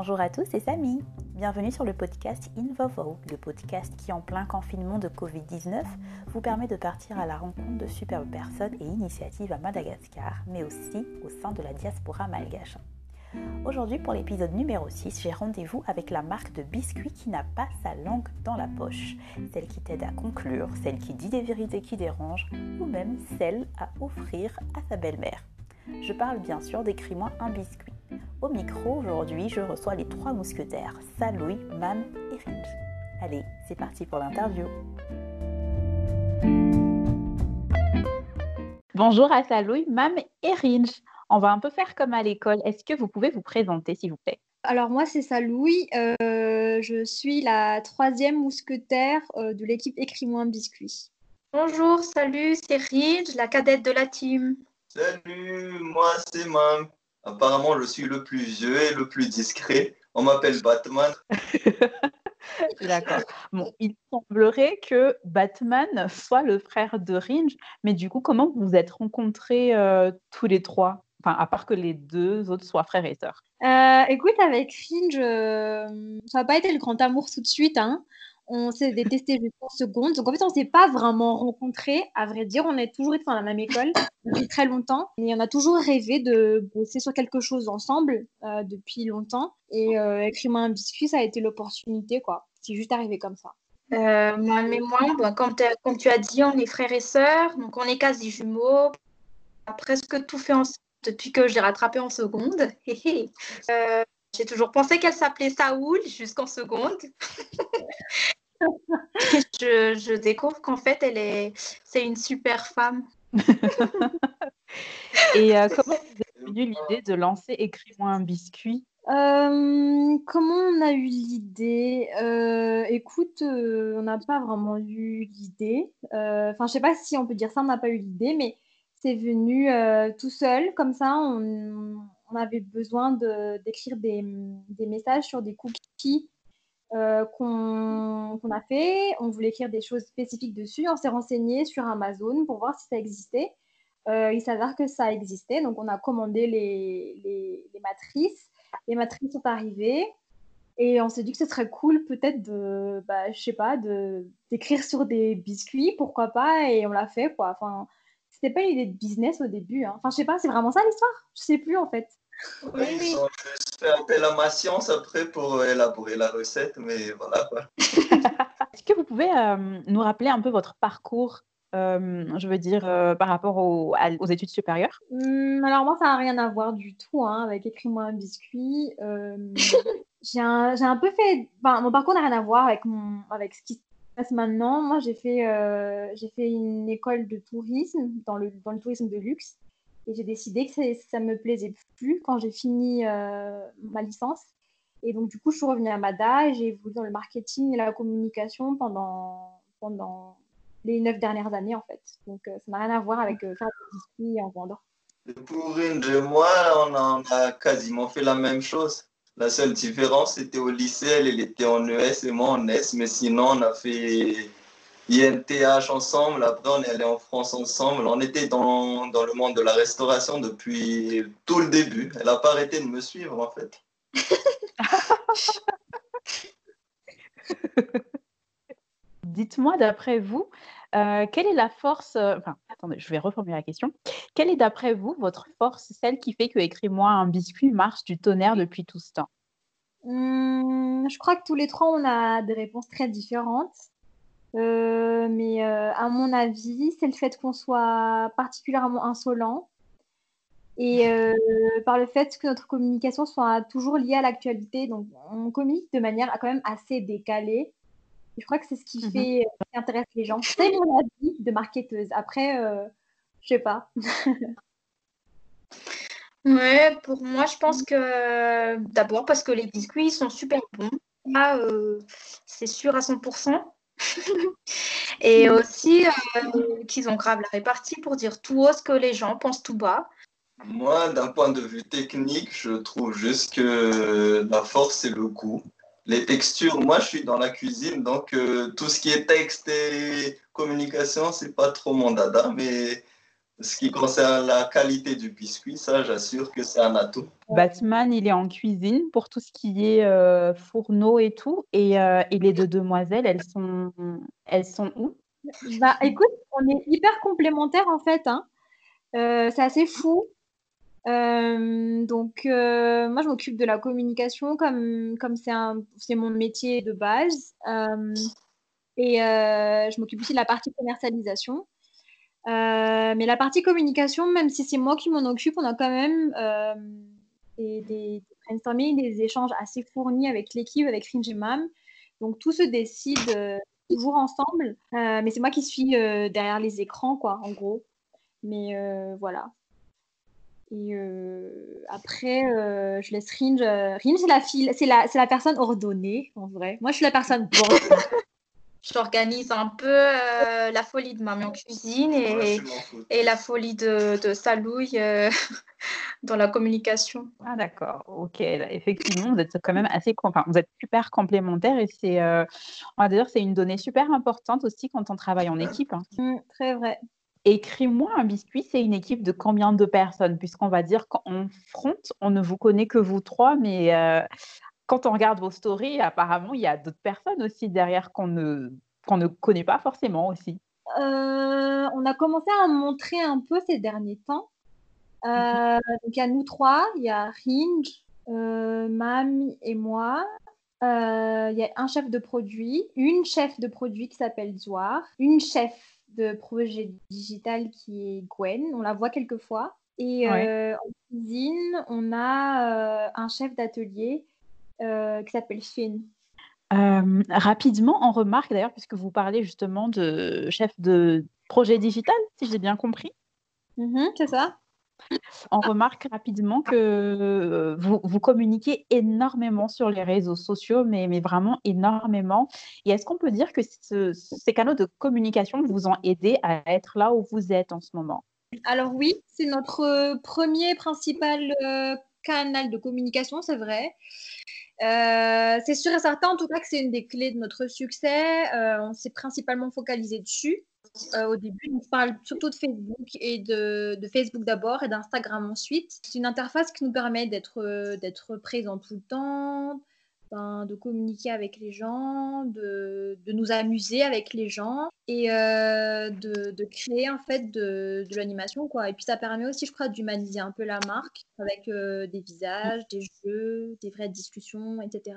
Bonjour à tous, c'est Samy. Bienvenue sur le podcast InVovo, le podcast qui, en plein confinement de Covid-19, vous permet de partir à la rencontre de superbes personnes et initiatives à Madagascar, mais aussi au sein de la diaspora malgache. Aujourd'hui, pour l'épisode numéro 6, j'ai rendez-vous avec la marque de biscuits qui n'a pas sa langue dans la poche, celle qui t'aide à conclure, celle qui dit des vérités qui dérangent, ou même celle à offrir à sa belle-mère. Je parle bien sûr d'écris-moi un biscuit. Au micro, aujourd'hui, je reçois les trois mousquetaires, Salouy, Mam et Ringe. Allez, c'est parti pour l'interview. Bonjour à Salouy, Mam et Ringe. On va un peu faire comme à l'école. Est-ce que vous pouvez vous présenter, s'il vous plaît? Alors moi, c'est Salouy. Euh, je suis la troisième mousquetaire euh, de l'équipe Écris-moi un biscuit. Bonjour, salut, c'est Ringe, la cadette de la team. Salut, moi c'est Mam. Apparemment, je suis le plus vieux et le plus discret. On m'appelle Batman. D'accord. Bon, il semblerait que Batman soit le frère de Ringe, mais du coup, comment vous vous êtes rencontrés euh, tous les trois? Enfin, à part que les deux autres soient frères et sœurs. Euh, écoute, avec Ringe, euh, ça n'a pas été le grand amour tout de suite. Hein on s'est détesté juste en seconde. Donc en fait, on ne s'est pas vraiment rencontrés. À vrai dire, on est toujours été dans la même école depuis très longtemps. Et on a toujours rêvé de bosser sur quelque chose ensemble euh, depuis longtemps. Et euh, écrire un biscuit, ça a été l'opportunité, quoi. C'est juste arrivé comme ça. Euh, moi, mais moi, bah, comme, tu as dit, on est frères et sœurs. Donc on est quasi jumeaux. On a presque tout fait ensemble depuis que j'ai rattrapé en seconde. J'ai toujours pensé qu'elle s'appelait Saoul jusqu'en seconde. je, découvre qu'en fait, elle est, c'est une super femme. Et euh, comment vous est venue l'idée de lancer Écris-moi un biscuit? Euh, comment on a eu l'idée? Euh, Écoute, on n'a pas vraiment eu l'idée. Enfin, je sais pas si on peut dire ça, on n'a pas eu l'idée, mais c'est venu tout seul, comme ça. On, on avait besoin d'écrire des, des, messages sur des cookies euh, qu'on a fait. On voulait écrire des choses spécifiques dessus. On s'est renseigné sur Amazon pour voir si ça existait. Euh, il s'avère que ça existait. Donc, on a commandé les, les, matrices. Les matrices sont arrivées. Et on s'est dit que ce serait cool peut-être de, bah, je sais pas, d'écrire sur des biscuits, pourquoi pas, et on l'a fait, quoi. Enfin, c'était pas une idée de business au début. Hein. Enfin, je sais pas, c'est vraiment ça l'histoire? Je sais plus, en fait. Oui, ils ont juste fait appel à ma science après pour euh, élaborer la recette, mais voilà quoi. Est-ce que vous pouvez euh, nous rappeler un peu votre parcours euh, je veux dire, par rapport aux, études supérieures? Hum, Alors moi, ça n'a rien à voir du tout hein, avec Écris-moi un biscuit. j'ai un, un, peu fait... mon parcours n'a rien à voir avec, mon, avec ce qui se passe maintenant. Moi, j'ai fait, j'ai fait une école de tourisme, dans le, dans le tourisme de luxe. Et j'ai décidé que ça me plaisait plus quand j'ai fini euh, ma licence. Et donc, du coup, je suis revenue à Mada et j'ai évolué dans le marketing et la communication pendant, les neuf dernières années, en fait. Donc, euh, ça n'a rien à voir avec euh, faire des biscuits en vendant. Pour une de moi, on a quasiment fait la même chose. La seule différence, c'était au lycée, elle, était en ES et moi en S, mais sinon, on a fait INTH ensemble, après on est allé en France ensemble. On était dans, dans le monde de la restauration depuis tout le début. Elle n'a pas arrêté de me suivre en fait. Dites-moi d'après vous, euh, quelle est la force, euh, enfin, attendez, je vais reformuler la question. Quelle est d'après vous votre force, celle qui fait que Écris-moi un biscuit marche du tonnerre depuis tout ce temps? Hum, Je crois que tous les trois, on a des réponses très différentes. Euh, mais euh, à mon avis, c'est le fait qu'on soit particulièrement insolent et euh, par le fait que notre communication soit toujours liée à l'actualité. Donc, on communique de manière quand même assez décalée. je crois que c'est ce qui mhm. fait qui intéresse les gens. C'est mon avis de marketeuse. Après, je sais pas. ouais, pour moi, je pense que d'abord parce que les biscuits sont super bons. Là, c'est sûr à 100%. et aussi euh, qu'ils ont grave la répartie pour dire tout haut ce que les gens pensent tout bas. Moi, d'un point de vue technique, je trouve juste que la force, c'est le goût. Les textures, moi, je suis dans la cuisine, donc euh, tout ce qui est texte et communication, c'est pas trop mon dada, mais ce qui concerne la qualité du biscuit, ça, j'assure que c'est un atout. Batman, il est en cuisine pour tout ce qui est euh, fourneau et tout. Et, euh, et, les deux demoiselles, elles sont, elles sont où? Bah, écoute, on est hyper complémentaires en fait. Hein. Euh, c'est assez fou. donc, moi, je m'occupe de la communication comme comme c'est mon métier de base. et je m'occupe aussi de la partie commercialisation. Euh, mais la partie communication, même si c'est moi qui m'en occupe, on a quand même euh, des, des, brainstorming, des échanges assez fournis avec l'équipe, avec Fringe et Mam. Donc tout se décide euh, toujours ensemble. mais c'est moi qui suis derrière les écrans, quoi, en gros. Mais voilà. Et après, je laisse Ringe. Ringe, c'est la, la, la personne ordonnée, en vrai. Moi, je suis la personne j'organise un peu euh, la folie de mamie en cuisine et, et la folie de, de Salouille euh, dans la communication. Ah d'accord, ok. Effectivement, vous êtes quand même assez, enfin, vous êtes super complémentaires et c'est, euh, on va dire, c'est une donnée super importante aussi quand on travaille en équipe. Hein. Mmh, très vrai. Écris-moi un biscuit, c'est une équipe de combien de personnes? Puisqu'on va dire qu'en front, on ne vous connaît que vous trois, mais quand on regarde vos stories, apparemment, il y a d'autres personnes aussi derrière qu'on ne, qu'on ne connaît pas forcément aussi. Euh, on a commencé à montrer un peu ces derniers temps. Euh, donc, il y a nous trois, il y a Ringe, euh, Mami et moi. Il y a un chef de produit, une chef de produit qui s'appelle Zoar, une chef de projet digital qui est Gwen, on la voit quelquefois. Et en cuisine, on a un chef d'atelier euh, qui s'appelle Finn. Euh, rapidement, on remarque d'ailleurs, puisque vous parlez justement de chef de projet digital, si j'ai bien compris. Mm-hmm, c'est ça. On remarque rapidement que euh, vous, vous, communiquez énormément sur les réseaux sociaux, mais, mais vraiment énormément. Et est-ce qu'on peut dire que ces canaux de communication vous ont aidé à être là où vous êtes en ce moment? Alors oui, c'est notre premier principal canal de communication, c'est vrai. Euh, c'est sûr et certain, en tout cas, que c'est une des clés de notre succès. Euh, on s'est principalement focalisé dessus. Euh, au début, on parle surtout de Facebook et de, Facebook d'abord et d'Instagram ensuite. C'est une interface qui nous permet d'être d'être présent tout le temps, de communiquer avec les gens, de, de, nous amuser avec les gens et euh, de, de, créer en fait de, de l'animation quoi. Et puis ça permet aussi, je crois, d'humaniser un peu la marque avec euh, des visages, des jeux, des vraies discussions, etc.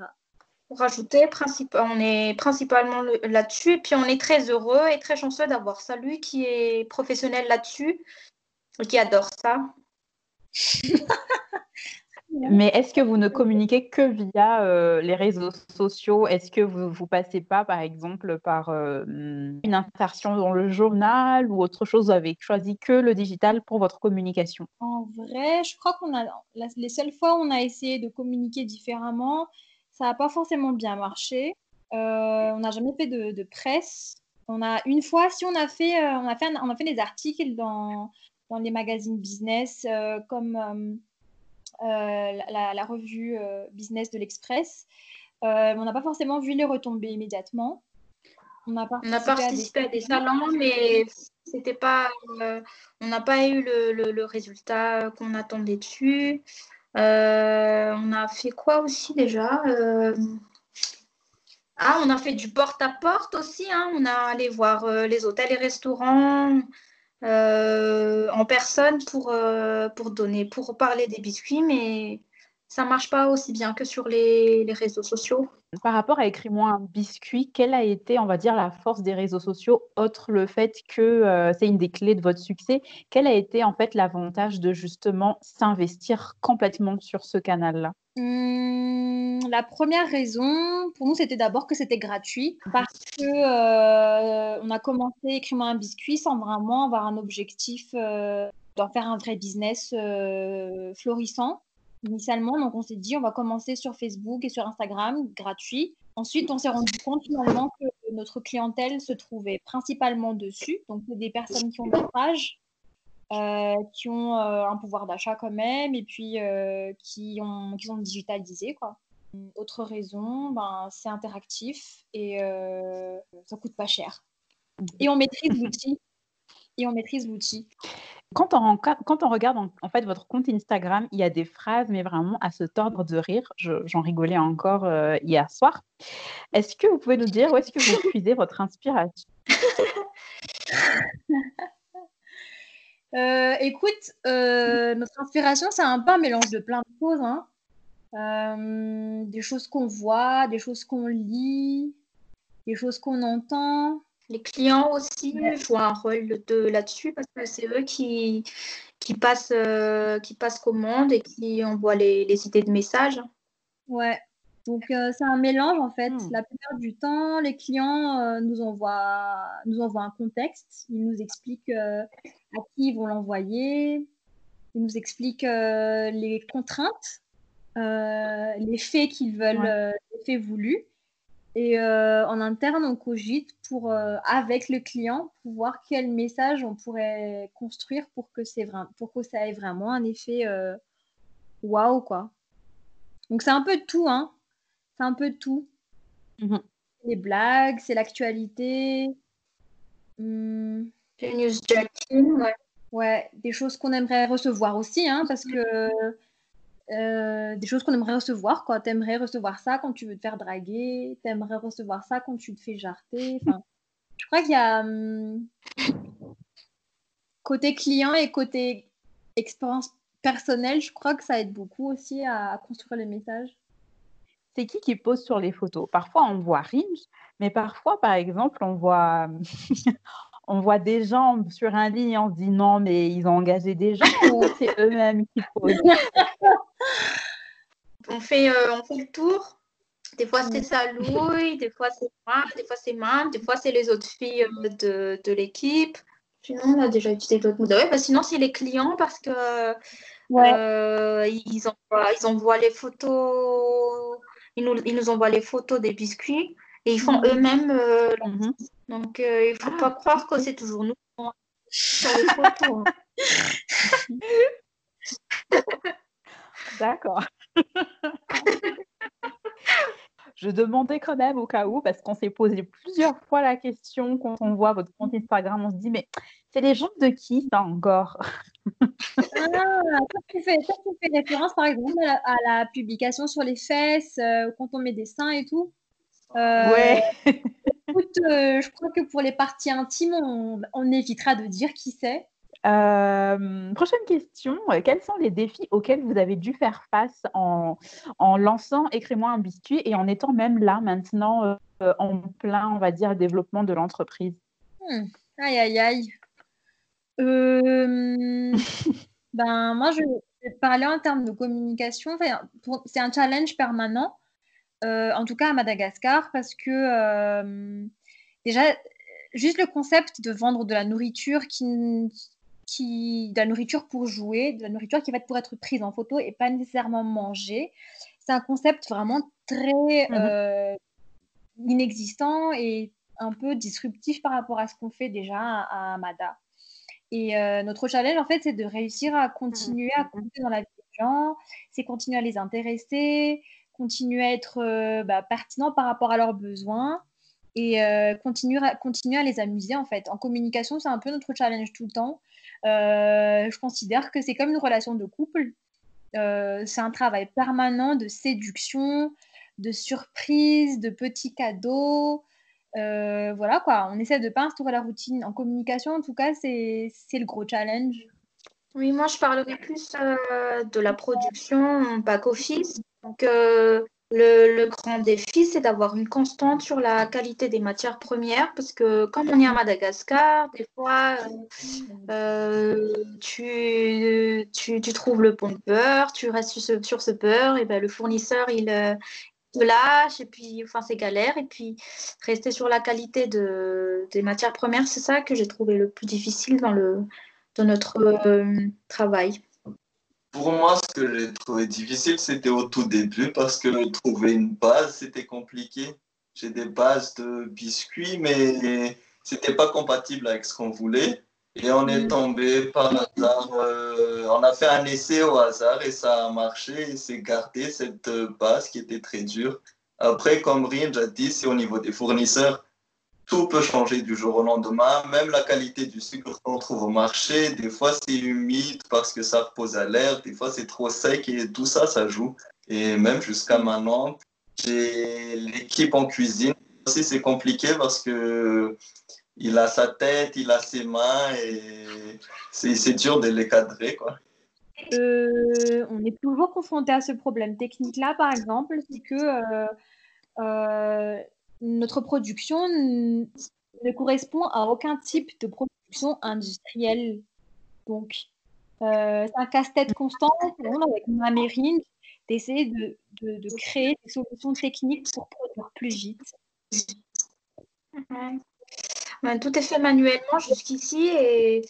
Pour rajouter, on est principalement là-dessus et puis on est très heureux et très chanceux d'avoir Salut qui est professionnel là-dessus et qui adore ça. Mais est-ce que vous ne communiquez que via euh, les réseaux sociaux? Est-ce que vous ne passez pas, par exemple, par euh, une insertion dans le journal ou autre chose Vous avez choisi que le digital pour votre communication? En vrai, je crois qu'on a les seules fois où on a essayé de communiquer différemment, ça n'a pas forcément bien marché. Euh, on n'a jamais fait de, presse. On a une fois, si on a fait, on a fait, on a fait des articles dans, dans les magazines business comme euh, la, revue euh, business de l'Express. Euh, on n'a pas forcément vu les retombées immédiatement. On a participé, à, des... salons, mais c'était pas, on n'a pas eu le, résultat qu'on attendait dessus. on a fait quoi aussi déjà Ah, on a fait du porte-à-porte aussi. Hein. On a allé voir les hôtels et restaurants. Euh, en personne pour, euh, pour donner, pour parler des biscuits, mais ça marche pas aussi bien que sur les, réseaux sociaux. Par rapport à écris-moi un biscuit, quelle a été, on va dire, la force des réseaux sociaux, autre le fait que euh, c'est une des clés de votre succès Quel a été en fait l'avantage de justement s'investir complètement sur ce canal-là? Hum, la première raison, pour nous, c'était d'abord que c'était gratuit parce que euh, on a commencé écrivant un biscuit sans vraiment avoir un objectif euh, d'en faire un vrai business euh, florissant initialement. Donc, on s'est dit, on va commencer sur Facebook et sur Instagram, gratuit. Ensuite, on s'est rendu compte finalement que notre clientèle se trouvait principalement dessus. Donc, des personnes qui ont des pages euh, qui ont euh, un pouvoir d'achat quand même et puis euh, qui, ont, qui sont digitalisés. Quoi. Autre raison, ben, c'est interactif et ça coûte pas cher. Et on maîtrise l'outil. Et on maîtrise l'outil. Quand on, quand on regarde en, fait votre compte Instagram, il y a des phrases, mais vraiment à se tordre de rire. J'en rigolais encore euh, hier soir. Est-ce que vous pouvez nous dire où est-ce que vous puisez votre inspiration? Euh, Écoute, euh, notre inspiration, c'est un peu un mélange de plein de choses. Hein. des choses qu'on voit, des choses qu'on lit, des choses qu'on entend. Les clients aussi jouent un rôle de là-dessus parce que c'est eux qui, qui, passent, euh, qui passent commande et qui envoient les, les idées de messages. Ouais, donc euh, c'est un mélange en fait. Hmm. La plupart du temps, les clients euh, nous, envoient, nous envoient un contexte, ils nous expliquent à qui ils vont l'envoyer, ils nous expliquent les contraintes, les faits qu'ils veulent, les faits voulus. Et euh, en interne, on cogite pour, euh, avec le client, pour voir quel message on pourrait construire pour que, c'est pour que ça ait vraiment un effet euh, waouh, quoi. Donc, c'est un peu de tout, hein. C'est un peu de tout. Mmh Les blagues, c'est l'actualité. Mmh. news ouais. Ouais, des choses qu'on aimerait recevoir aussi, hein, parce que euh, des choses qu'on aimerait recevoir. Quoi. T'aimerais recevoir ça quand tu veux te faire draguer. T'aimerais recevoir ça quand tu te fais jarter. Enfin, je crois qu'il y a hum, côté client et côté expérience personnelle, je crois que ça aide beaucoup aussi à, construire les messages. C'est qui qui pose sur les photos? Parfois, on voit Ringe, mais parfois, par exemple, on voit, on voit des gens sur un lit et on se dit non, mais ils ont engagé des gens ou c'est eux-mêmes qui posent? on fait, euh, on fait le tour. Des fois, c'est Salouille, des fois, c'est moi, des fois, c'est Mam, des fois, c'est les autres filles euh, de, de l'équipe. Sinon, on a déjà utilisé d'autres mots. Ouais, bah, sinon, c'est les clients parce que euh, ils, envoient, ils envoient les photos, ils nous, ils nous envoient les photos des biscuits et ils font mhm. eux-mêmes. Mhm. Donc, il ne faut pas ah. croire que c'est toujours nous sur les photos. D'accord. Je demandais quand même au cas où, parce qu'on s'est posé plusieurs fois la question quand on voit votre compte Instagram, on se dit, mais c'est les gens de qui ça encore? Ah, ça, tu fais, référence par exemple à la, publication sur les fesses, euh, quand on met des seins et tout. Euh, ouais. écoute, euh, je crois que pour les parties intimes, on, on évitera de dire qui c'est. Euh, prochaine question. Quels sont les défis auxquels vous avez dû faire face en, en lançant Écris-moi un biscuit et en étant même là maintenant euh, en plein, on va dire, développement de l'entreprise? Hmm. Aïe, aïe, aïe. Euh, ben, moi, je vais parler en termes de communication. c'est un challenge permanent, en tout cas à Madagascar, parce que déjà, juste le concept de vendre de la nourriture qui, qui, de la nourriture pour jouer, de la nourriture qui va être pour être prise en photo et pas nécessairement mangée. C'est un concept vraiment très mmh euh, inexistant et un peu disruptif par rapport à ce qu'on fait déjà à, Mada. Et euh, notre challenge, en fait, c'est de réussir à continuer à compter dans la vie des gens, c'est continuer à les intéresser, continuer à être euh, bah, pertinent par rapport à leurs besoins et continuer, à, continuer à les amuser, en fait. En communication, c'est un peu notre challenge tout le temps. Euh, je considère que c'est comme une relation de couple. Euh, c'est un travail permanent de séduction, de surprise, de petits cadeaux. Euh, voilà quoi, on essaie de pas instaurer la routine. En communication, en tout cas, c'est le gros challenge. Oui, moi je parlerai plus de la production back office. Donc, le, grand défi, c'est d'avoir une constante sur la qualité des matières premières parce que comme on est à Madagascar, des fois, euh, tu, tu, trouves le bon beurre, tu restes sur ce, beurre, et ben, le fournisseur, il, euh, te lâche, et puis, enfin, c'est galère. Et puis, rester sur la qualité de, des matières premières, c'est ça que j'ai trouvé le plus difficile dans, le, dans notre euh, travail. Pour moi, ce que j'ai trouvé difficile, c'était au tout début parce que trouver une base, c'était compliqué. J'ai des bases de biscuits, mais c'était pas compatible avec ce qu'on voulait. Et on est mm. tombé par hasard, euh, on a fait un essai au hasard et ça a marché et c'est gardé cette base qui était très dure. Après, comme Ringe a dit, c'est au niveau des fournisseurs. Tout peut changer du jour au lendemain. Même la qualité du sucre qu'on trouve au marché, des fois c'est humide parce que ça repose à l'air, des fois c'est trop sec et tout ça, ça joue. Et même jusqu'à maintenant, j'ai l'équipe en cuisine. Aussi, c'est compliqué parce que il a sa tête, il a ses mains et c'est dur de les cadrer, quoi. Euh, on est toujours confronté à ce problème technique-là, par exemple, c'est que euh, euh, notre production ne correspond à aucun type de production industrielle. Donc, c'est un casse-tête constant avec ma mérine d'essayer de, de, créer des solutions techniques pour produire plus vite. tout est fait manuellement jusqu'ici et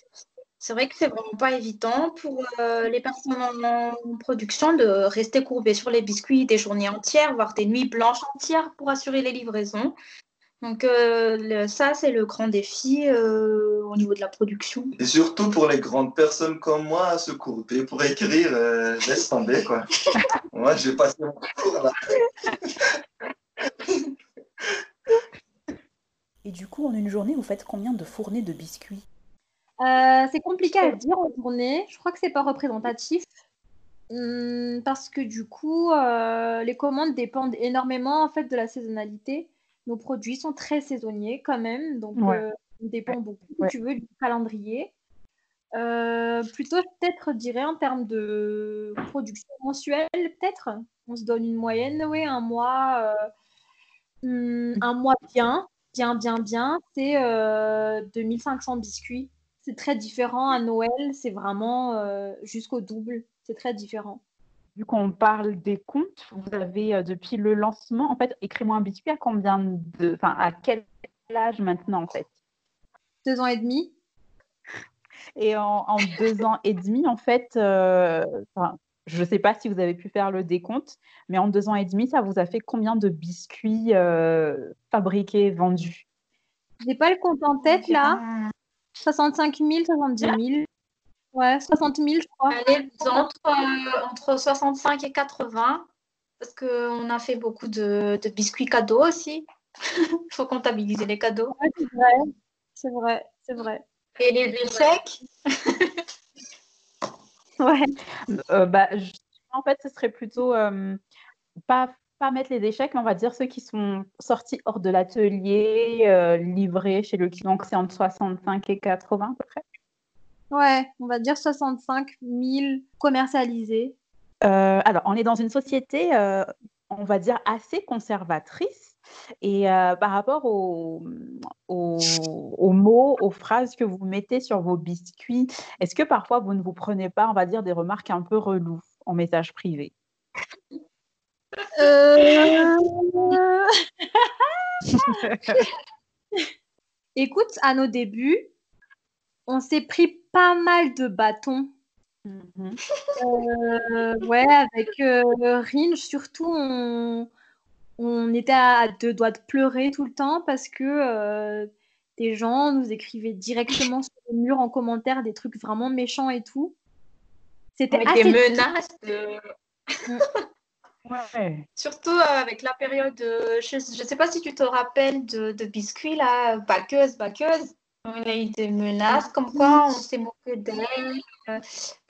c'est vrai que c'est vraiment pas évident pour euh, les personnes en, production de rester courbées sur les biscuits des journées entières, voire des nuits blanches entières pour assurer les livraisons. Donc euh, ça, c'est le grand défi euh, au niveau de la production. Et surtout pour les grandes personnes comme moi à se courber pour écrire, laisse tomber quoi. moi, j'ai passé mon tour là. Et du coup, en une journée, vous faites combien de fournées de biscuits? Euh, c'est compliqué à dire en journée. Je crois que c'est pas représentatif. Hmm, parce que du coup, euh, les commandes dépendent énormément en fait de la saisonnalité. Nos produits sont très saisonniers quand même, donc euh, on dépend beaucoup, tu veux, du calendrier. plutôt peut-être, dirais, en termes de production mensuelle, peut-être. On se donne une moyenne, oui, un mois, hmm, un mois bien, bien, bien, bien, c'est 2500 biscuits c'est très différent. À Noël, c'est vraiment euh, jusqu'au double. C'est très différent. Vu qu'on parle des comptes, vous avez euh, depuis le lancement, en fait, écris-moi un biscuit à combien de, enfin, à quel âge maintenant en fait? Deux ans et demi. Et en, deux ans et demi, en fait, euh, je ne sais pas si vous avez pu faire le décompte, mais en deux ans et demi, ça vous a fait combien de biscuits fabriqués, vendus? Je n'ai pas le compte en tête là. 65 000, 70 000. Ouais, 60 000, je crois. Allez, entre, euh, entre 65 et 80, parce qu'on a fait beaucoup de, de biscuits cadeaux aussi. Il faut comptabiliser les cadeaux. Ouais, c'est vrai, c'est vrai, c'est vrai. Et les échecs? Ouais. Euh, bah, en fait, ce serait plutôt euh, pas mettre les échecs, mais on va dire ceux qui sont sortis hors de l'atelier, euh, livrés chez le client, donc c'est entre 65 et 80 à peu près. Ouais, on va dire 65 000 commercialisés. Euh, alors, on est dans une société, euh, on va dire, assez conservatrice. Et par rapport aux, aux, mots, aux phrases que vous mettez sur vos biscuits, est-ce que parfois vous ne vous prenez pas, on va dire, des remarques un peu reloues en message privé? Euh, Écoute, à nos débuts, on s'est pris pas mal de bâtons. Mhm. Euh, ouais, avec euh, Ringe, surtout, on, on, était à deux doigts de pleurer tout le temps parce que des gens nous écrivaient directement sur le mur en commentaire des trucs vraiment méchants et tout. C'était des menaces. Mm. Surtout euh, avec la période, je ne sais pas si tu te rappelles de, de biscuits, là, baqueuse, baqueuse. On a eu des menaces comme quoi on s'est moqué d'elle, euh,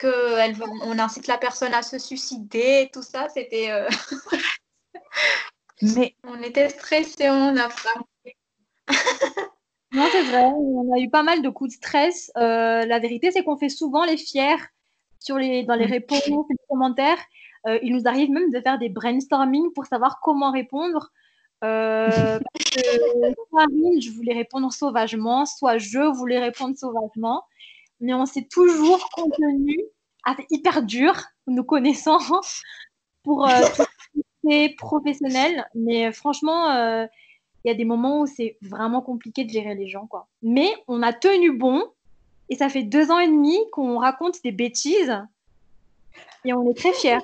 qu'on incite la personne à se suicider, tout ça, c'était. Euh, Mais... On était stressés, on a pas. non, c'est vrai, on a eu pas mal de coups de stress. la vérité, c'est qu'on fait souvent les fiers sur les, dans les réponses, les commentaires. Euh, il nous arrive même de faire des brainstorming pour savoir comment répondre. Euh, soit je voulais répondre sauvagement, soit je voulais répondre sauvagement. Mais on s'est toujours contenu, assez hyper dur, nous connaissant, pour euh, professionnel. Mais franchement, euh, il y a des moments où c'est vraiment compliqué de gérer les gens. Quoi. Mais on a tenu bon. Et ça fait deux ans et demi qu'on raconte des bêtises et on est très fiers.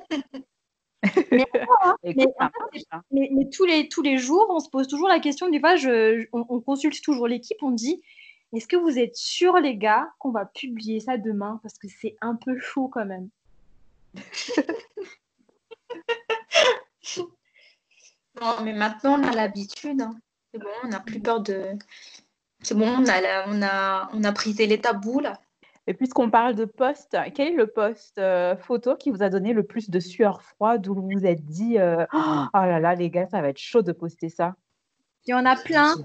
mais, tous, les, tous les jours, on se pose toujours la question, du fois, je, on, consulte toujours l'équipe, on dit, est-ce que vous êtes sûrs, les gars, qu'on va publier ça demain? Parce que c'est un peu chaud quand même. non, mais maintenant, on a l'habitude. Hein. C'est bon, on n'a plus peur de. C'est bon, on a, on a, on a brisé les tabous là. Et puisqu'on parle de poste, quel est le poste euh, photo qui vous a donné le plus de sueur froide où vous vous êtes dit euh, oh là là, les gars, ça va être chaud de poster ça? Il y en a plein.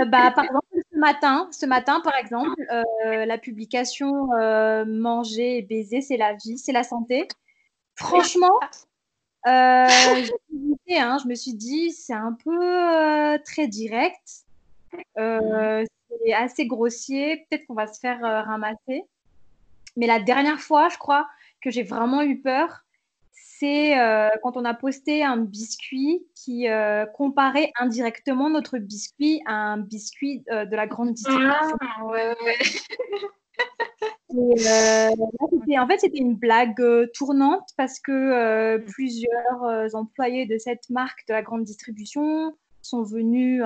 Euh, bah, par exemple, ce matin, ce matin, par exemple, la publication Manger et baiser, c'est la vie, c'est la santé. Franchement, hein, je me suis dit, c'est un peu très direct. Euh, c'est assez grossier. Peut-être qu'on va se faire euh, ramasser. Mais la dernière fois, je crois que j'ai vraiment eu peur, c'est euh, quand on a posté un biscuit qui comparait indirectement notre biscuit à un biscuit de la grande distribution. Ah, ouais, ouais. en fait, c'était une blague tournante parce que plusieurs employés de cette marque de la grande distribution sont venus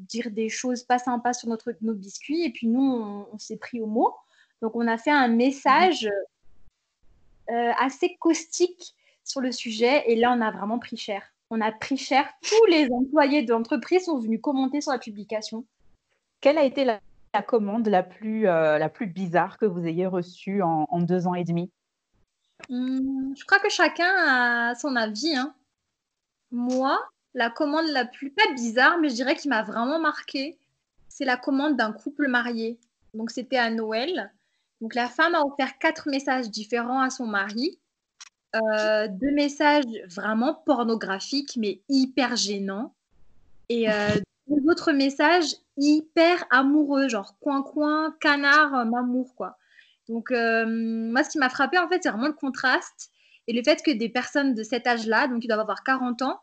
dire des choses pas sympas sur notre, nos biscuits. Et puis nous, on, s'est pris au mot. Donc on a fait un message euh, assez caustique sur le sujet. Et là, on a vraiment pris cher. On a pris cher. Tous les employés de l'entreprise sont venus commenter sur la publication. Quelle a été la, commande la plus, euh, la plus bizarre que vous ayez reçue en, deux ans et demi? Hum, Je crois que chacun a son avis. Hein. Moi, la commande la plus, pas bizarre, mais je dirais qui m'a vraiment marqué, c'est la commande d'un couple marié. Donc c'était à Noël. Donc la femme a offert quatre messages différents à son mari. Euh, deux messages vraiment pornographiques, mais hyper gênants. Et euh, deux autres messages hyper amoureux, genre coin-coin, canard, mamour, quoi. Donc, euh, moi, ce qui m'a frappé, en fait, c'est vraiment le contraste et le fait que des personnes de cet âge-là, donc ils doivent avoir 40 ans,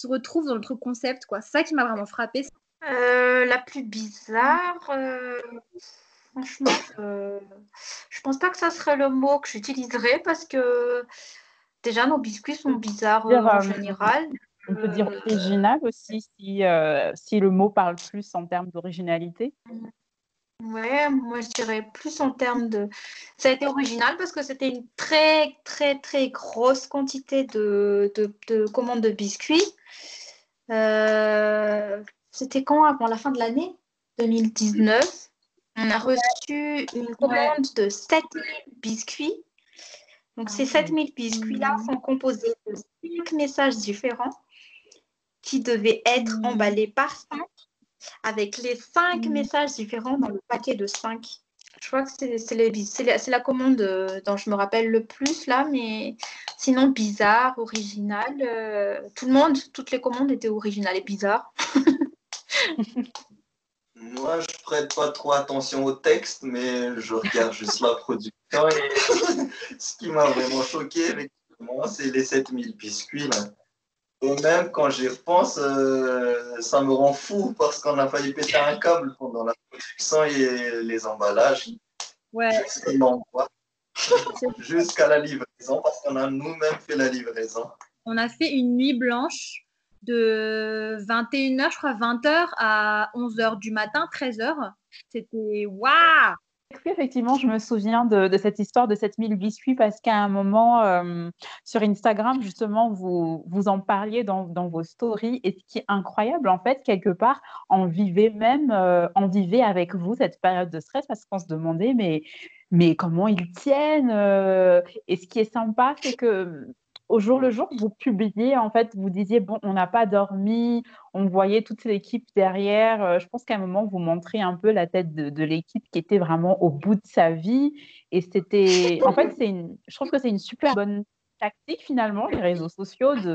se retrouve dans notre concept. quoi. C'est ça qui m'a vraiment frappé. Euh, la plus bizarre, euh, franchement, euh, je pense pas que ça serait le mot que j'utiliserais parce que déjà nos biscuits sont bizarres en général. On peut dire original aussi si, si le mot parle plus en termes d'originalité. Ouais, moi je dirais plus en termes de. Ça a été original parce que c'était une très très très grosse quantité de, de commandes de biscuits. Euh, c'était quand avant la fin de l'année? 2019. On a reçu une commande de 7000 biscuits. Donc, ces 7000 ah, biscuits-là sont composés de 5 messages différents qui devaient être hmm. emballés par 5 avec les 5 hmm. messages différents dans le paquet de 5 je crois que c'est la, commande euh, dont je me rappelle le plus là, mais sinon bizarre, original. Euh, tout le monde, toutes les commandes étaient originales et bizarres. Moi, je prête pas trop attention au texte, mais je regarde juste la production. ce qui m'a vraiment choqué, effectivement, c'est les 7000 biscuits. Là. Et même quand j'y repense, euh, ça me rend fou parce qu'on a failli péter un câble pendant la production et les emballages. Ouais. Jusqu'à la livraison parce qu'on a nous-mêmes fait la livraison. On a fait une nuit blanche de 21h, je crois, 20h à 11h du matin, 13h. C'était waouh! Effectivement, je me souviens de, cette histoire de 7000 biscuits parce qu'à un moment, euh, sur Instagram, justement, vous, vous en parliez dans, vos stories. Et ce qui est incroyable, en fait, quelque part, on vivait même, euh, on vivait avec vous cette période de stress parce qu'on se demandait, mais, mais comment ils tiennent euh, Et ce qui est sympa, c'est que au jour le jour, vous publiez, en fait, vous disiez, bon, on n'a pas dormi, on voyait toute l'équipe derrière. Euh, je pense qu'à un moment, vous montrez un peu la tête de, l'équipe qui était vraiment au bout de sa vie. Et c'était, en fait, c'est une, je trouve que c'est une super bonne tactique finalement, les réseaux sociaux, de,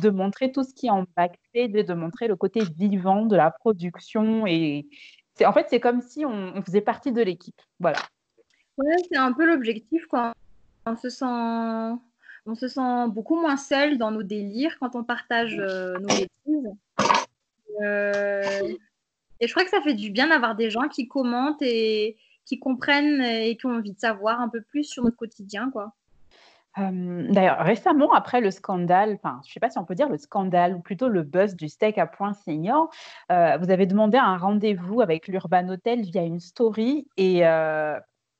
de montrer tout ce qui est impacté, de, de montrer le côté vivant de la production. Et c'est, en fait, c'est comme si on, on faisait partie de l'équipe. Voilà. Ouais, c'est un peu l'objectif, quoi. On se sent on se sent beaucoup moins seul dans nos délires quand on partage euh, nos bêtises. Euh, et je crois que ça fait du bien d'avoir des gens qui commentent et qui comprennent et qui ont envie de savoir un peu plus sur notre quotidien, quoi. Euh, d'ailleurs, récemment, après le scandale, enfin, je ne sais pas si on peut dire le scandale ou plutôt le buzz du steak à point senior, vous avez demandé un rendez-vous avec l'Urban Hotel via une story et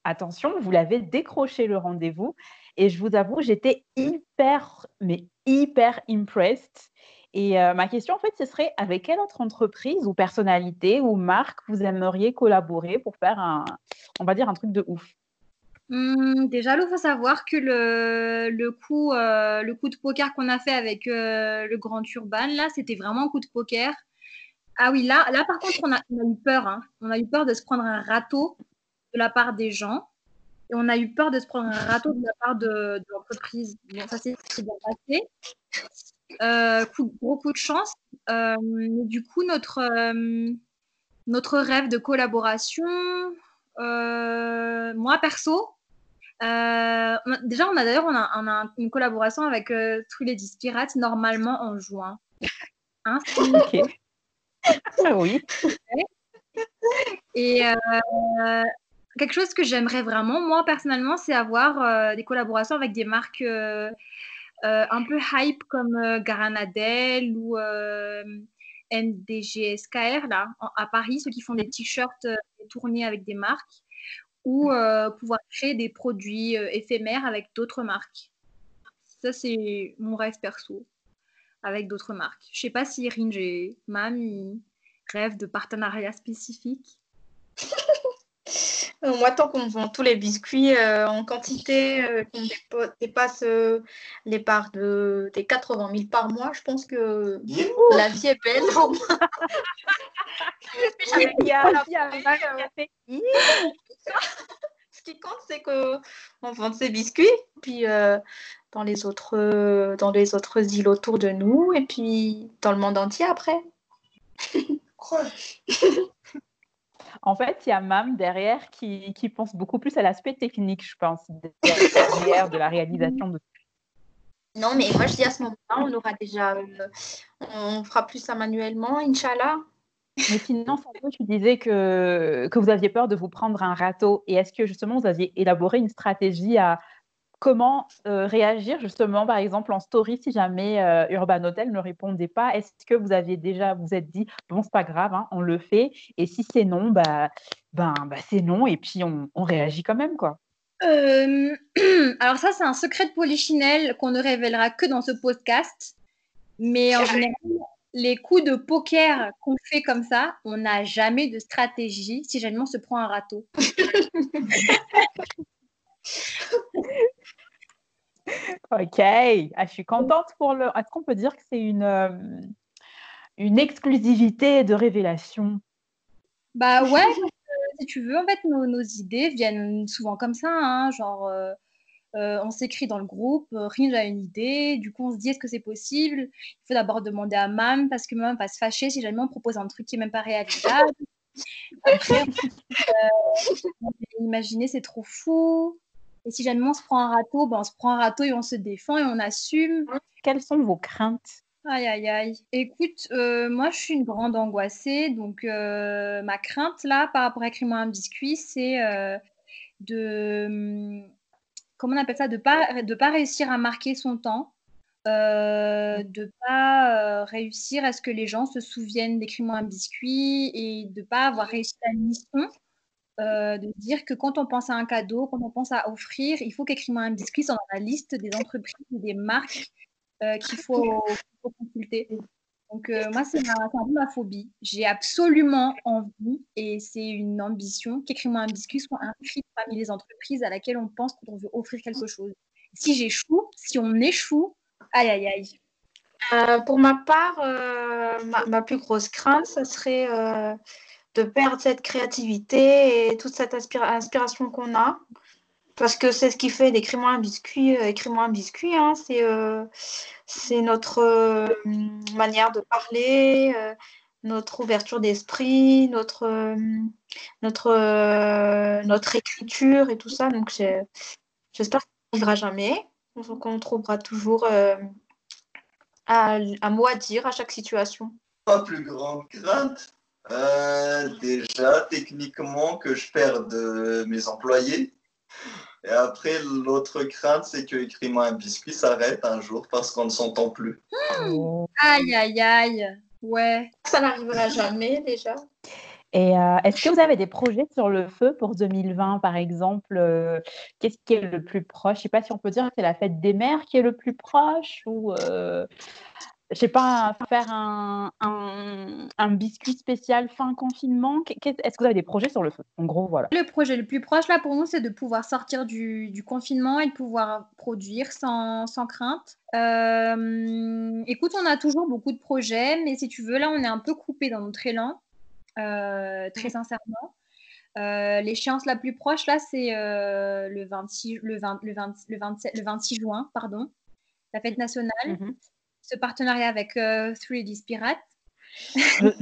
attention, vous l'avez décroché le rendez-vous. Et je vous avoue, j'étais hyper, mais hyper impressed. Et euh, ma question, en fait, ce serait avec quelle autre entreprise ou personnalité ou marque vous aimeriez collaborer pour faire un, on va dire, un truc de ouf? Hum, déjà, il faut savoir que le, coup, euh, le coup de poker qu'on a fait avec euh, le Grand Urban, là, c'était vraiment un coup de poker. Ah oui, là, là par contre, on a, on a eu peur. Hein. On a eu peur de se prendre un râteau de la part des gens. Et on a eu peur de se prendre un râteau de la part de, de l'entreprise. Bon, ça s'est bien passé. Euh, coup, gros coup de chance. Euh, du coup, notre, euh, notre rêve de collaboration, moi perso, déjà, on a d'ailleurs on a, on a, une collaboration avec euh, True Ladies Pirates normalement en juin. Hein, ok. Ah oui. Et quelque chose que j'aimerais vraiment, moi personnellement, c'est avoir euh, des collaborations avec des marques euh, euh, un peu hype comme Garanadel ou NDGSKR là, en- à Paris, ceux qui font des t-shirts tournés avec des marques, ou euh, pouvoir créer des produits éphémères avec d'autres marques. Ça, c'est mon rêve perso, avec d'autres marques. Je sais pas si Ringe et Mam rêvent de partenariats spécifiques. Euh, Moi, tant qu'on vend tous les biscuits euh, en quantité, euh, qu'on dépasse les parts de, des 80 000 par mois, je pense que Youhou la vie est belle. Pour moi. Il y a- il y a Ce qui compte, c'est que on vende ses biscuits, puis euh, dans les autres, euh, dans les autres îles autour de nous, et puis dans le monde entier après. En fait, il y a Mam derrière qui, qui pense beaucoup plus à l'aspect technique, je pense, derrière de la réalisation de Non, mais moi je dis à ce moment-là, on aura déjà, euh, on fera plus ça manuellement, Inch'Allah. Mais sinon, tu disais que, que vous aviez peur de vous prendre un râteau. Et est-ce que justement, vous aviez élaboré une stratégie à comment euh, réagir justement, par exemple, en story, si jamais euh, Urban Hotel ne répondait pas Est-ce que vous aviez déjà, vous êtes dit, bon, c'est pas grave, hein, on le fait. Et si c'est non, bah, ben, bah, c'est non. Et puis, on, on réagit quand même, quoi. Euh, alors ça, c'est un secret de Polichinelle qu'on ne révélera que dans ce podcast. Mais en général, les coups de poker qu'on fait comme ça, on n'a jamais de stratégie si jamais on se prend un râteau. Ok, ah, je suis contente pour le. Est-ce qu'on peut dire que c'est une, euh, une exclusivité de révélation? Bah ouais, si tu veux, en fait, nos, nos idées viennent souvent comme ça, hein, genre euh, euh, on s'écrit dans le groupe, euh, Ringe a une idée, du coup on se dit est-ce que c'est possible? Il faut d'abord demander à Mam parce que Mam va se fâcher si jamais on propose un truc qui n'est même pas réalisable. Après, euh, imaginer c'est trop fou. Et si jamais on se prend un râteau, ben on se prend un râteau et on se défend et on assume. Quelles sont vos craintes? Aïe, aïe, aïe. Écoute, euh, moi, je suis une grande angoissée. Donc, euh, ma crainte, là, par rapport à écrire-moi un biscuit, c'est euh, de... hum, Comment on appelle ça? De pas, de pas réussir à marquer son temps. de pas euh, réussir à ce que les gens se souviennent d'écrire-moi un biscuit et de pas avoir réussi la mission. Euh, de dire que quand on pense à un cadeau, quand on pense à offrir, il faut qu'écrire-moi un biscuit soit dans la liste des entreprises et des marques euh, qu'il faut, consulter. Donc, euh, moi, c'est un peu ma phobie. J'ai absolument envie, et c'est une ambition, qu'écrire-moi un biscuit soit inscrit parmi les entreprises à laquelle on pense quand on veut offrir quelque chose. Si j'échoue, si on échoue, aïe, aïe, aïe. Pour ma part, ma, plus grosse crainte, ce serait de perdre cette créativité et toute cette inspiration qu'on a. Parce que c'est ce qui fait d'écrire-moi un biscuit, euh, écris-moi un biscuit, hein, c'est euh, notre euh, manière de parler, notre ouverture d'esprit, notre, notre, notre écriture et tout ça. Donc j'ai- j'espère ça n'arrivera jamais, qu'on trouvera toujours un, un mot à dire à chaque situation. Ma plus grande crainte, euh, déjà, techniquement, que je perde euh, mes employés. Et après, l'autre crainte, c'est que Écris-moi un biscuit s'arrête un jour parce qu'on ne s'entend plus. Oh. Aïe, aïe, aïe. Ouais. Ça n'arrivera jamais déjà. Et euh, est-ce que vous avez des projets sur le feu pour 2020, par exemple euh, Qu'est-ce qui est le plus proche? Je ne sais pas si on peut dire que c'est la fête des mères qui est le plus proche ou euh, je sais pas, faire un, un, biscuit spécial fin confinement. Est-ce que vous avez des projets sur le feu? En gros, voilà. Le projet le plus proche, là, pour nous, c'est de pouvoir sortir du, du, confinement et de pouvoir produire sans, sans crainte. écoute, on a toujours beaucoup de projets, mais si tu veux, là, on est un peu coupé dans notre élan. Euh, très sincèrement. Euh, l'échéance la plus proche, là, c'est euh, le, 26, le, 20, le, 20, le, 27, le 26 juin, pardon, la fête nationale. Mhm. Ce partenariat avec 3D Spirit.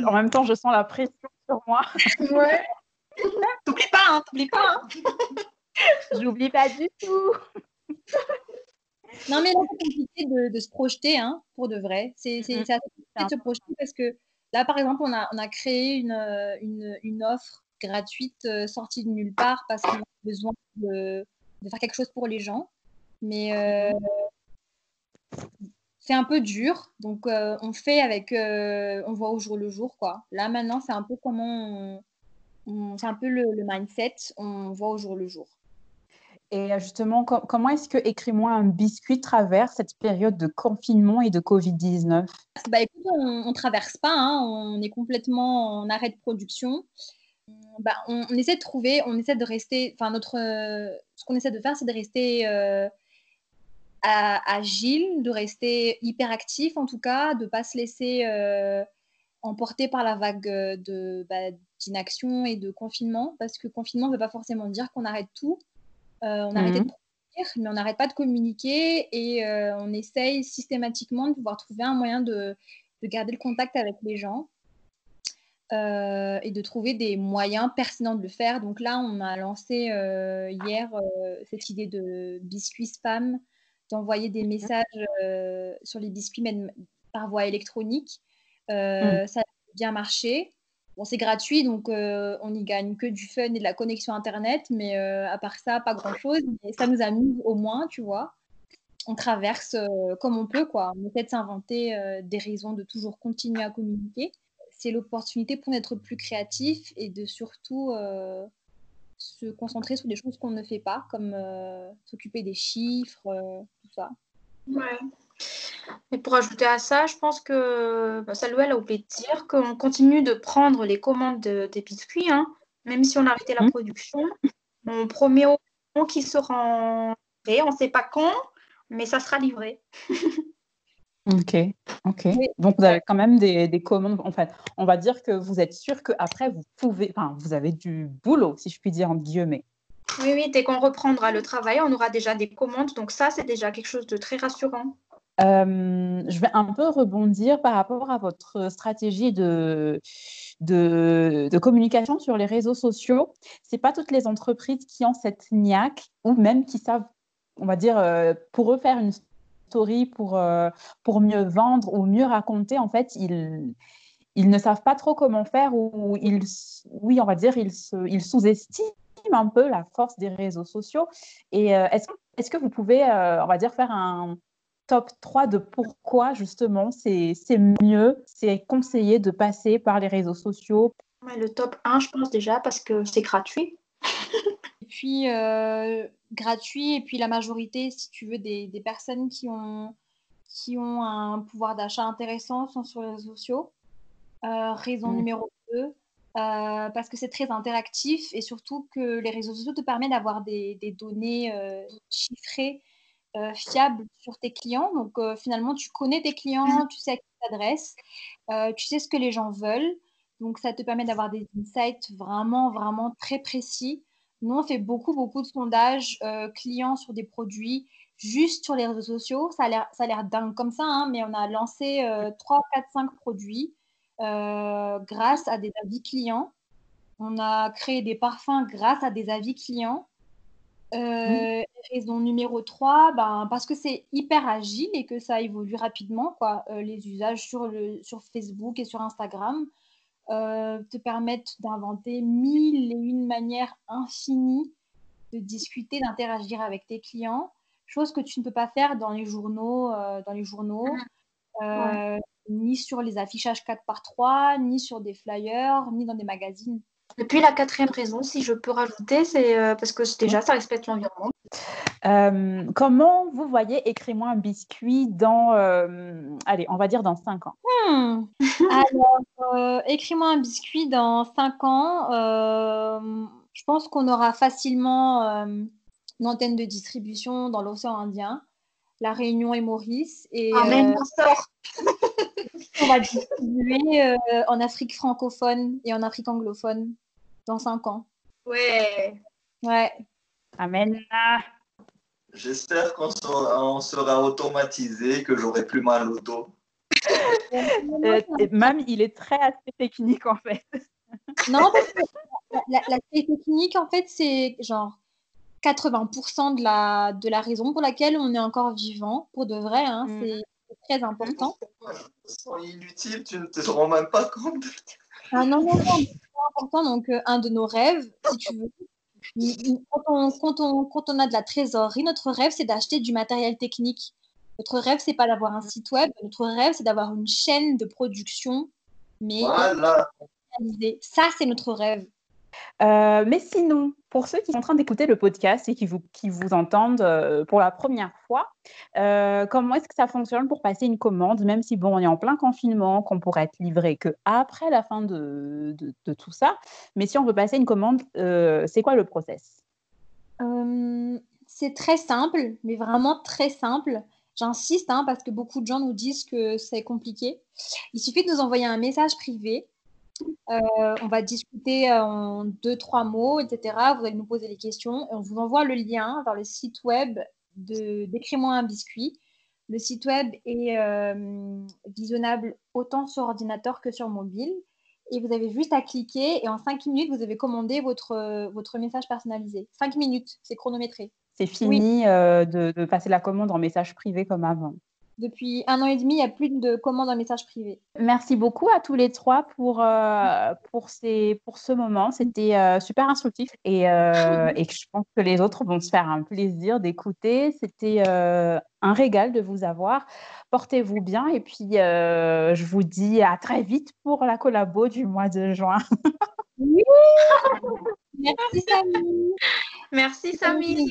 en même temps, je sens la pression sur moi. Ouais. T'oublies pas, hein, t'oublies pas. Hein. J'oublie pas du tout. Non, mais là, c'est compliqué de, de, se projeter, hein, pour de vrai. C'est mm -hmm. assez compliqué de se projeter parce que Là, par exemple, on a, on a créé une, euh, une, une, offre gratuite euh, sortie de nulle part parce qu'on a besoin de, de, faire quelque chose pour les gens. Mais euh, c'est un peu dur. Donc, on fait avec. on voit au jour le jour, quoi. Là, maintenant, c'est un peu comment. c'est un peu le, le mindset. On voit au jour le jour. Et justement, comment est-ce que Écris-moi un biscuit traverse cette période de confinement et de Covid-19 bah, écoute, on ne traverse pas, hein. on est complètement en arrêt de production. Bah, on, essaie de trouver, on essaie de rester, enfin notre, ce qu'on essaie de faire, c'est de rester euh, agile, de rester hyper actif en tout cas, de ne pas se laisser euh, emporter par la vague de, bah, d'inaction et de confinement, parce que confinement ne veut pas forcément dire qu'on arrête tout. Euh, on a arrêté de produire, mais on n'arrête pas de communiquer et euh, on essaye systématiquement de pouvoir trouver un moyen de, garder le contact avec les gens. Euh, et de trouver des moyens pertinents de le faire. Donc là, on a lancé hier cette idée de biscuits spam, d'envoyer des messages sur les biscuits par voie électronique. Mmh. Ça a bien marché. Bon, c'est gratuit, donc euh, on n'y gagne que du fun et de la connexion Internet, mais euh, à part ça, pas grand-chose. Mais ça nous amuse au moins, tu vois. On traverse euh, comme on peut, quoi. On essaie de s'inventer des raisons de toujours continuer à communiquer. C'est l'opportunité pour être plus créatif et de surtout se concentrer sur des choses qu'on ne fait pas, comme s'occuper des chiffres, tout ça. Ouais. Et pour ajouter à ça, je pense que bah, Salouel a oublié de dire qu'on continue de prendre les commandes des biscuits, hein, même si on a arrêté la mmh. production. On promet aux gens qu'ils seront livrés. On ne sait pas quand, mais ça sera livré. ok, ok. Donc vous avez quand même des, des, commandes. En fait, on va dire que vous êtes sûr qu'après vous pouvez, enfin, vous avez du boulot, si je puis dire entre guillemets. Oui, oui, dès qu'on reprendra le travail, on aura déjà des commandes. Donc ça, c'est déjà quelque chose de très rassurant. Euh, je vais un peu rebondir par rapport à votre stratégie de, de, communication sur les réseaux sociaux. Ce n'est pas toutes les entreprises qui ont cette niaque ou même qui savent, on va dire, euh, pour eux faire une story pour, euh, pour mieux vendre ou mieux raconter. En fait, ils, ils ne savent pas trop comment faire ou ils, oui, on va dire, ils, ils sous-estiment un peu la force des réseaux sociaux. Et est-ce est que vous pouvez, on va dire, faire un top 3 de pourquoi justement c'est mieux, c'est conseillé de passer par les réseaux sociaux? Le top 1, je pense déjà, parce que c'est gratuit. et puis, euh, gratuit, et puis la majorité, si tu veux, des, des personnes qui ont, qui ont un pouvoir d'achat intéressant sont sur les réseaux sociaux. Euh, raison mm. numéro 2, euh, parce que c'est très interactif et surtout que les réseaux sociaux te permettent d'avoir des, des, données chiffrées euh, fiable sur tes clients. Donc euh, finalement, tu connais tes clients, mmh. tu sais à qui t'adresses, euh, tu sais ce que les gens veulent. Donc ça te permet d'avoir des insights vraiment, vraiment très précis. Nous, on fait beaucoup, beaucoup de sondages clients sur des produits juste sur les réseaux sociaux. Ça a l'air dingue comme ça, hein, mais on a lancé 3, 4, 5 produits grâce à des avis clients. On a créé des parfums grâce à des avis clients. Euh, raison numéro 3, ben, parce que c'est hyper agile et que ça évolue rapidement. Quoi. Euh, les usages sur, le, sur Facebook et sur Instagram euh, te permettent d'inventer mille et une manières infinies de discuter, d'interagir avec tes clients, chose que tu ne peux pas faire dans les journaux. dans les journaux. Euh, ni sur les affichages 4 par 3 ni sur des flyers, ni dans des magazines. Et puis la quatrième raison, si je peux rajouter, c'est euh, parce que déjà, ça respecte l'environnement. Euh, comment vous voyez Écris-moi un biscuit dans, euh, allez, on va dire dans 5 ans Hmm. Alors, écris-moi un biscuit dans 5 ans. je pense qu'on aura facilement une antenne de distribution dans l'océan Indien, la Réunion et Maurice. Et, Amen, on va distribuer en Afrique francophone et en Afrique anglophone dans 5 ans. Ouais. Ouais. Amen. J'espère qu'on sera, on sera automatisé, que j'aurai plus mal au dos. Euh, même, il est très assez technique en fait. Non, parce que la, la technique, en fait, c'est genre 80% de la, de la raison pour laquelle on est encore vivant, pour de vrai. Hein, Mm. C'est très important. C'est inutile, tu ne te rends même pas compte. Ah non, non, non, c'est très important. Donc, euh, un de nos rêves, si tu veux, quand on, quand, on, quand on a de la trésorerie, notre rêve, c'est d'acheter du matériel technique. Notre rêve, c'est pas d'avoir un site web. Notre rêve, c'est d'avoir une chaîne de production, mais Voilà. Ça, c'est notre rêve. Euh, mais sinon, pour ceux qui sont en train d'écouter le podcast et qui vous, qui vous entendent euh, pour la première fois, euh, comment est-ce que ça fonctionne pour passer une commande, même si bon, on est en plein confinement, qu'on pourrait être livré que après la fin de, de- tout ça, mais si on veut passer une commande, c'est quoi le process? C'est très simple, mais vraiment très simple. J'insiste hein, parce que beaucoup de gens nous disent que c'est compliqué. Il suffit de nous envoyer un message privé. Euh, on va discuter en deux, trois mots, etc. Vous allez nous poser des questions et on vous envoie le lien vers le site web de d'Écris-moi un biscuit. Le site web est euh, visionnable autant sur ordinateur que sur mobile. Et vous avez juste à cliquer et en cinq minutes, vous avez commandé votre, votre message personnalisé. Cinq minutes, c'est chronométré. C'est fini euh, de, de passer la commande en message privé comme avant. Depuis un an et demi, il n'y a plus de commandes en message privé. Merci beaucoup à tous les trois pour, euh, pour, ces, pour ce moment. C'était euh, super instructif et, euh, et je pense que les autres vont se faire un plaisir d'écouter. C'était euh, un régal de vous avoir. Portez-vous bien et puis euh, je vous dis à très vite pour la collabo du mois de juin. Merci Samy. Merci Samy.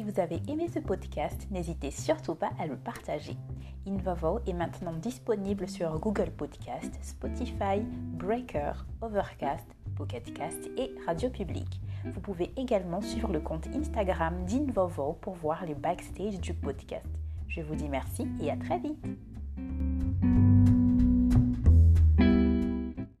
Si vous avez aimé ce podcast, n'hésitez surtout pas à le partager. Invovo est maintenant disponible sur Google Podcast, Spotify, Breaker, Overcast, Pocketcast et Radio Public. Vous pouvez également suivre le compte Instagram d'Invovo pour voir les backstage du podcast. Je vous dis merci et à très vite